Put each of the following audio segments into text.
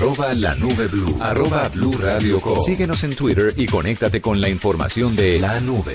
arroba la nube blue, arroba blue radio com. Síguenos en Twitter y conéctate con la información de la nube.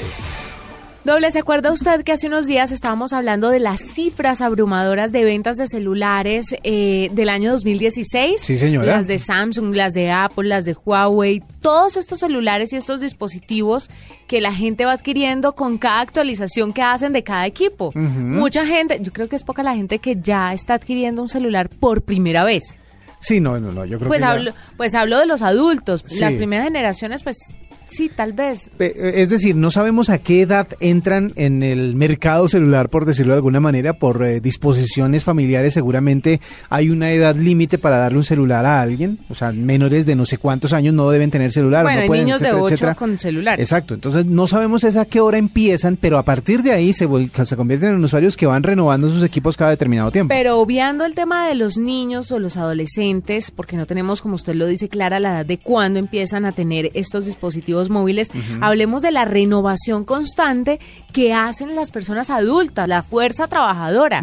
Doble, ¿se acuerda usted que hace unos días estábamos hablando de las cifras abrumadoras de ventas de celulares eh, del año 2016? Sí, señora. Las de Samsung, las de Apple, las de Huawei, todos estos celulares y estos dispositivos que la gente va adquiriendo con cada actualización que hacen de cada equipo. Mucha gente, yo creo que es poca la gente que ya está adquiriendo un celular por primera vez. Sí, no, no, no, yo creo Pues que ya- hablo, pues hablo de los adultos. Sí. Las primeras generaciones, pues sí, tal vez. Eh, Es decir, no sabemos a qué edad entran en el mercado celular, por decirlo de alguna manera, por eh, disposiciones familiares. Seguramente hay una edad límite para darle un celular a alguien. O sea, menores de no sé cuántos años no deben tener celular. Bueno, no pueden, niños de etcétera, 8 etcétera. con celulares. Exacto. Entonces, no sabemos es a qué hora empiezan, pero a partir de ahí se, se convierten en usuarios que van renovando sus equipos cada determinado tiempo. Pero obviando el tema de los niños o los adolescentes, porque no tenemos, como usted lo dice, clara la edad de cuándo empiezan a tener estos dispositivos móviles, hablemos de la renovación constante que hacen las personas adultas, la fuerza trabajadora.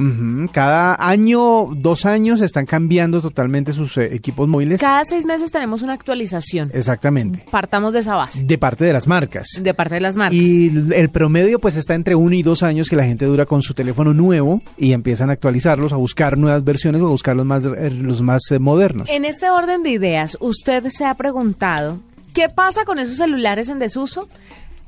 Cada año, dos años, están cambiando totalmente sus eh, equipos móviles. Cada seis meses tenemos una actualización. Exactamente. Partamos de esa base, De parte de las marcas. de parte de las marcas. Y el promedio pues está entre uno y dos años que la gente dura con su teléfono nuevo y empiezan a actualizarlos, a buscar nuevas versiones o a buscar los más, eh, los más eh, modernos. En este orden de ideas, ¿usted se ha preguntado qué pasa con esos celulares en desuso?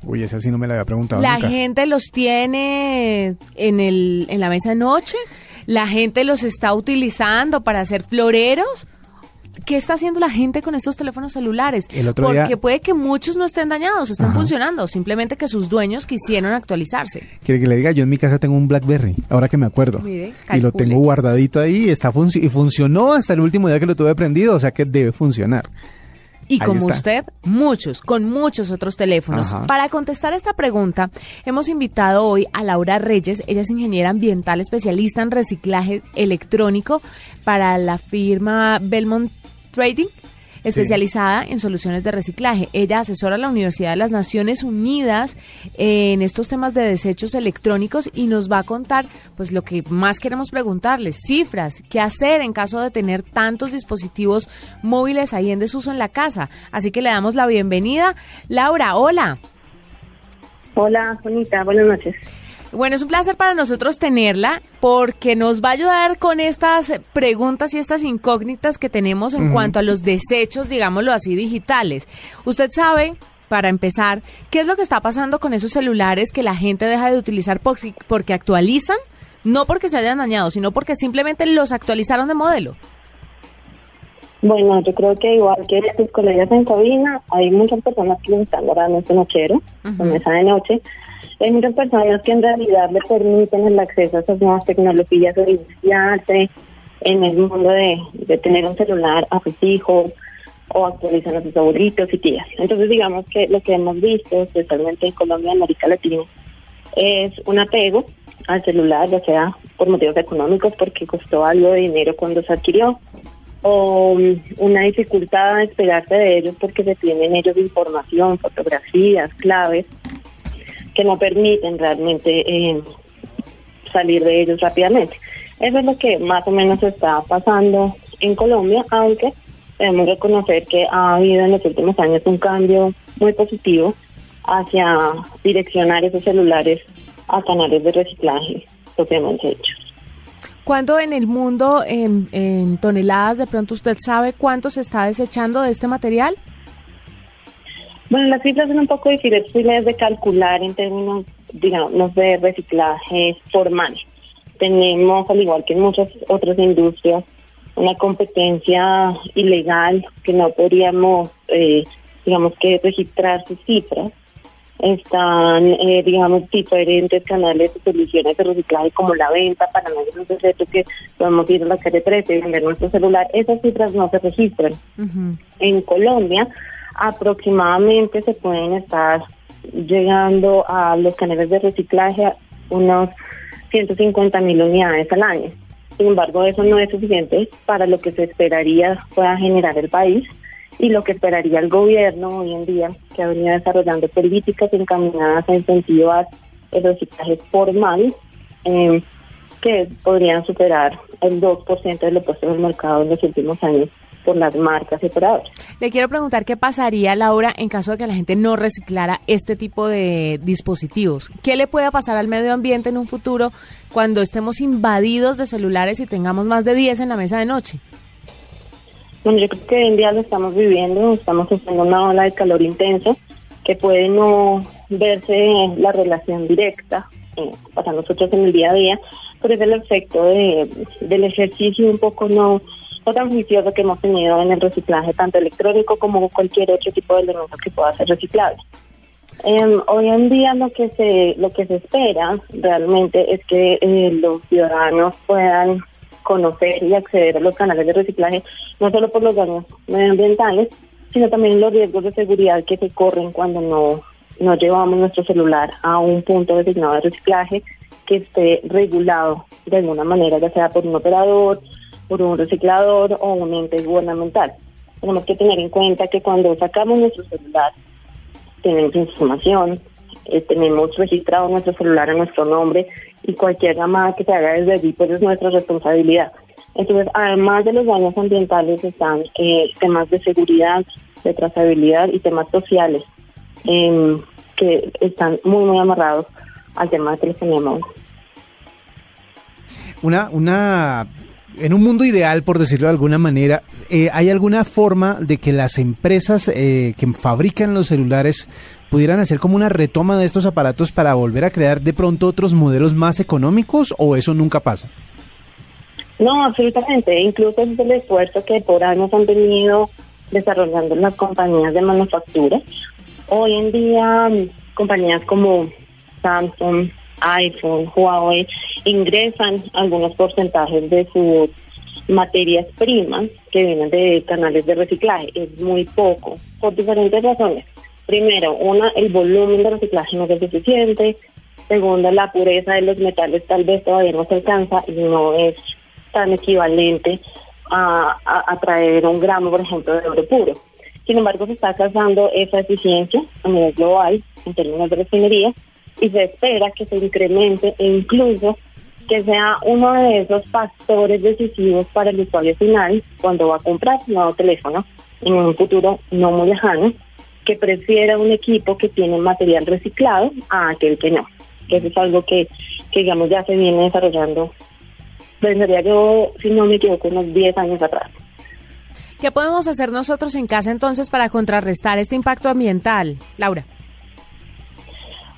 Uy, esa sí no me la había preguntado La nunca. gente los tiene en, el, en la mesa de noche, la gente los está utilizando para hacer floreros. ¿Qué está haciendo la gente con estos teléfonos celulares? El otro Porque día- puede que muchos no estén dañados, estén Ajá. funcionando, simplemente que sus dueños quisieron actualizarse. Quiere que le diga, yo en mi casa tengo un BlackBerry, ahora que me acuerdo. Mire, y lo tengo guardadito ahí está y funcionó hasta el último día que lo tuve prendido, o sea que debe funcionar. Y Ahí como está. usted, muchos, con muchos otros teléfonos. Ajá. Para contestar esta pregunta, hemos invitado hoy a Laura Reyes. Ella es ingeniera ambiental especialista en reciclaje electrónico para la firma Belmont Trading especializada en soluciones de reciclaje. Ella asesora a la Universidad de las Naciones Unidas en estos temas de desechos electrónicos y nos va a contar pues lo que más queremos preguntarles, cifras, qué hacer en caso de tener tantos dispositivos móviles ahí en desuso en la casa. Así que le damos la bienvenida. Laura, hola. Hola, Juanita, buenas noches. Bueno, es un placer para nosotros tenerla porque nos va a ayudar con estas preguntas y estas incógnitas que tenemos en cuanto a los desechos, digámoslo así, digitales. Usted sabe, para empezar, qué es lo que está pasando con esos celulares que la gente deja de utilizar por- porque actualizan, no porque se hayan dañado, sino porque simplemente los actualizaron de modelo. Bueno, yo creo que igual que tus colegas en cabina, hay muchas personas que les están guardando este nochero, Ujú. con mesa de noche. Hay muchas personas que en realidad le permiten el acceso a esas nuevas tecnologías de iniciarse en el mundo de, de tener un celular a sus hijos o actualizan a sus abuelitos y tías. Entonces, digamos que lo que hemos visto, especialmente en Colombia y América Latina, es un apego al celular, ya sea por motivos económicos, porque costó algo de dinero cuando se adquirió, o mm, una dificultad de despegarse de ellos porque se tienen ellos información, fotografías, claves, que no permiten realmente eh, salir de ellos rápidamente. Eso es lo que más o menos está pasando en Colombia, aunque debemos reconocer que ha habido en los últimos años un cambio muy positivo hacia direccionar esos celulares a canales de reciclaje propiamente hechos. ¿Cuánto en el mundo, en, en toneladas, de pronto usted sabe cuánto se está desechando de este material? Bueno, las cifras son un poco difíciles de calcular en términos, digamos, de reciclaje formal. Tenemos, al igual que en muchas otras industrias, una competencia ilegal que no podríamos, eh, digamos, que registrar sus cifras. Están, eh, digamos, diferentes canales de soluciones de reciclaje como la venta para nadie es un secreto que podemos ir a la calle 13 y vender nuestro celular. Esas cifras no se registran en Colombia aproximadamente se pueden estar llegando a los canales de reciclaje unos 150 mil unidades al año. Sin embargo, eso no es suficiente para lo que se esperaría pueda generar el país y lo que esperaría el gobierno hoy en día, que ha venido desarrollando políticas encaminadas a incentivar el reciclaje formal, eh, que podrían superar el 2% de lo puesto en el mercado en los últimos años por las marcas y operadoras. Le quiero preguntar qué pasaría, Laura, en caso de que la gente no reciclara este tipo de dispositivos. ¿Qué le puede pasar al medio ambiente en un futuro cuando estemos invadidos de celulares y tengamos más de 10 en la mesa de noche? Bueno, yo creo que hoy en día lo estamos viviendo, estamos sufriendo una ola de calor intenso que puede no verse la relación directa eh, para nosotros en el día a día, pero es el efecto de, del ejercicio un poco no tan juicioso que hemos tenido en el reciclaje, tanto electrónico como cualquier otro tipo de elemento que pueda ser reciclable. Em, hoy en día lo que se lo que se espera realmente es que eh, los ciudadanos puedan conocer y acceder a los canales de reciclaje, no solo por los daños medioambientales, sino también los riesgos de seguridad que se corren cuando no, no llevamos nuestro celular a un punto designado de reciclaje que esté regulado de alguna manera, ya sea por un operador, por un reciclador o un ente gubernamental. Tenemos que tener en cuenta que cuando sacamos nuestro celular, tenemos información, eh, tenemos registrado nuestro celular a nuestro nombre y cualquier llamada que se haga desde allí pues es nuestra responsabilidad. Entonces, además de los daños ambientales están eh, temas de seguridad, de trazabilidad y temas sociales em, que están muy, muy amarrados al tema de telefonía Una, una en un mundo ideal, por decirlo de alguna manera, eh, ¿hay alguna forma de que las empresas eh, que fabrican los celulares pudieran hacer como una retoma de estos aparatos para volver a crear de pronto otros modelos más económicos o eso nunca pasa? No, absolutamente. Incluso es el esfuerzo que por años han venido desarrollando las compañías de manufactura. Hoy en día, compañías como Samsung, iPhone, Huawei, ingresan algunos porcentajes de sus materias primas que vienen de canales de reciclaje. Es muy poco, por diferentes razones. Primero, una, el volumen de reciclaje no es suficiente. Segundo, la pureza de los metales tal vez todavía no se alcanza y no es tan equivalente a, a, traer un gramo, por ejemplo, de oro puro. Sin embargo, se está alcanzando esa eficiencia a nivel global en términos de refinería y se espera que se incremente e incluso que sea uno de esos factores decisivos para el usuario final cuando va a comprar un nuevo teléfono en un futuro no muy lejano, que prefiera un equipo que tiene material reciclado a aquel que no. Que eso es algo que, que digamos, ya se viene desarrollando, pensaría yo, si no me equivoco, unos 10 años atrás. ¿Qué podemos hacer nosotros en casa entonces para contrarrestar este impacto ambiental, Laura?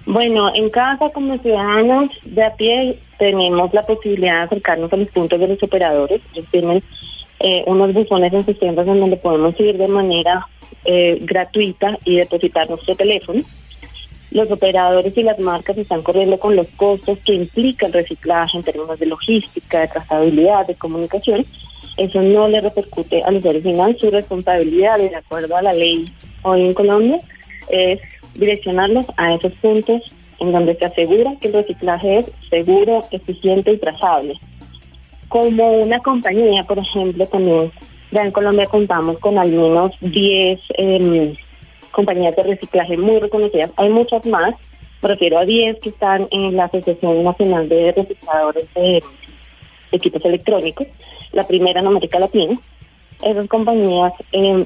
Bueno, en casa como ciudadanos de a pie tenemos la posibilidad de acercarnos a los puntos de los operadores. Ellos tienen eh, unos buzones en sus tiendas en donde podemos ir de manera eh, gratuita y depositar nuestro teléfono. Los operadores y las marcas están corriendo con los costos que implica el reciclaje en términos de logística, de trazabilidad, de comunicación. Eso no le repercute al usuario final. Su responsabilidad, de acuerdo a la ley hoy en Colombia, es direccionarlos a esos puntos en donde se asegura que el reciclaje es seguro, eficiente y trazable. Como una compañía, por ejemplo, también ya en Colombia contamos con al menos 10 em, compañías de reciclaje muy reconocidas. Hay muchas más, me refiero a 10 que están en la Asociación Nacional de Recicladores de Equipos Electrónicos, la primera en América Latina. Esas compañías eh,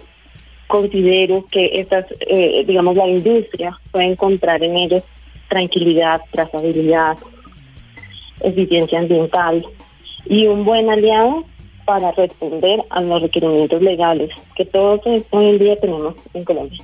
considero que estas, eh, digamos, la industria puede encontrar en ellos tranquilidad, trazabilidad, eficiencia ambiental y un buen aliado para responder a los requerimientos legales que todos hoy en día tenemos en Colombia.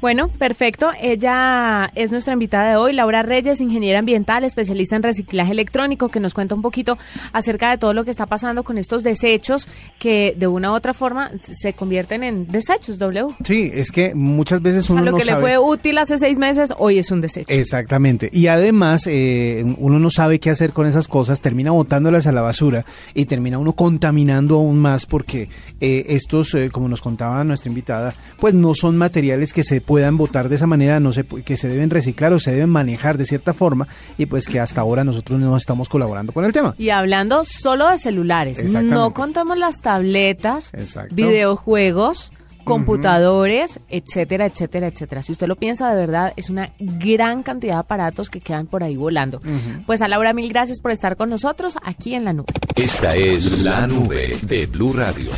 Bueno, perfecto. Ella es nuestra invitada de hoy, Laura Reyes, ingeniera ambiental, especialista en reciclaje electrónico, que nos cuenta un poquito acerca de todo lo que está pasando con estos desechos que de una u otra forma se convierten en desechos, W. Sí, es que muchas veces uno a lo que le fue útil hace seis meses, hoy es un desecho. Exactamente. Y además, eh, uno no sabe qué hacer con esas cosas, termina botándolas a la basura y termina uno contaminando aún más porque eh, estos, eh, como nos contaba nuestra invitada, pues no son materiales que se puedan votar de esa manera, no se, que se deben reciclar o se deben manejar de cierta forma y pues que hasta ahora nosotros no estamos colaborando con el tema. Y hablando solo de celulares, no contamos las tabletas, videojuegos, computadores, etcétera, etcétera, etcétera. Si usted lo piensa de verdad, es una gran cantidad de aparatos que quedan por ahí volando. Pues a Laura, mil gracias por estar con nosotros aquí en la nube. Esta es la nube de Blue Radio.